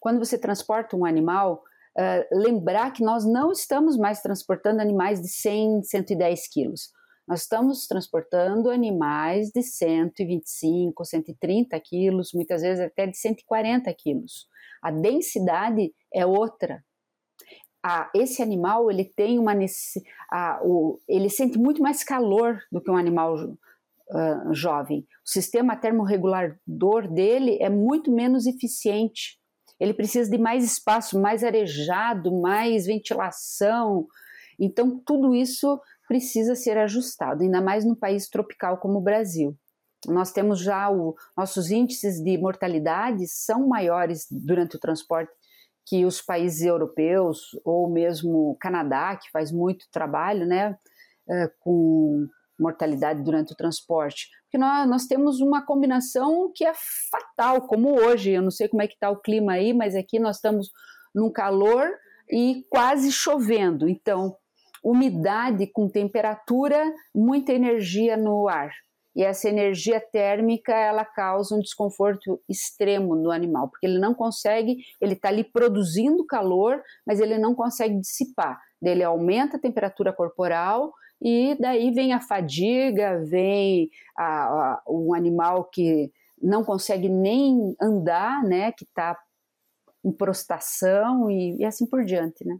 quando você transporta um animal, uh, lembrar que nós não estamos mais transportando animais de 100, 110 quilos. Nós estamos transportando animais de 125, 130 quilos, muitas vezes até de 140 quilos. A densidade é outra. Ah, esse animal ele tem uma ah, o, ele sente muito mais calor do que um animal uh, jovem. O sistema termorregulador dele é muito menos eficiente. Ele precisa de mais espaço, mais arejado, mais ventilação. Então, tudo isso precisa ser ajustado, ainda mais num país tropical como o Brasil. Nós temos já o, nossos índices de mortalidade são maiores durante o transporte que os países europeus ou mesmo o Canadá, que faz muito trabalho, né, uh, com, mortalidade durante o transporte. Porque nós, nós temos uma combinação que é fatal, como hoje. Eu não sei como é que está o clima aí, mas aqui nós estamos num calor e quase chovendo. Então, umidade com temperatura, muita energia no ar. E essa energia térmica, ela causa um desconforto extremo no animal, porque ele não consegue, ele está ali produzindo calor, mas ele não consegue dissipar. Ele aumenta a temperatura corporal e daí vem a fadiga, vem a, a, um animal que não consegue nem andar, né, que está em prostração e, e assim por diante, né.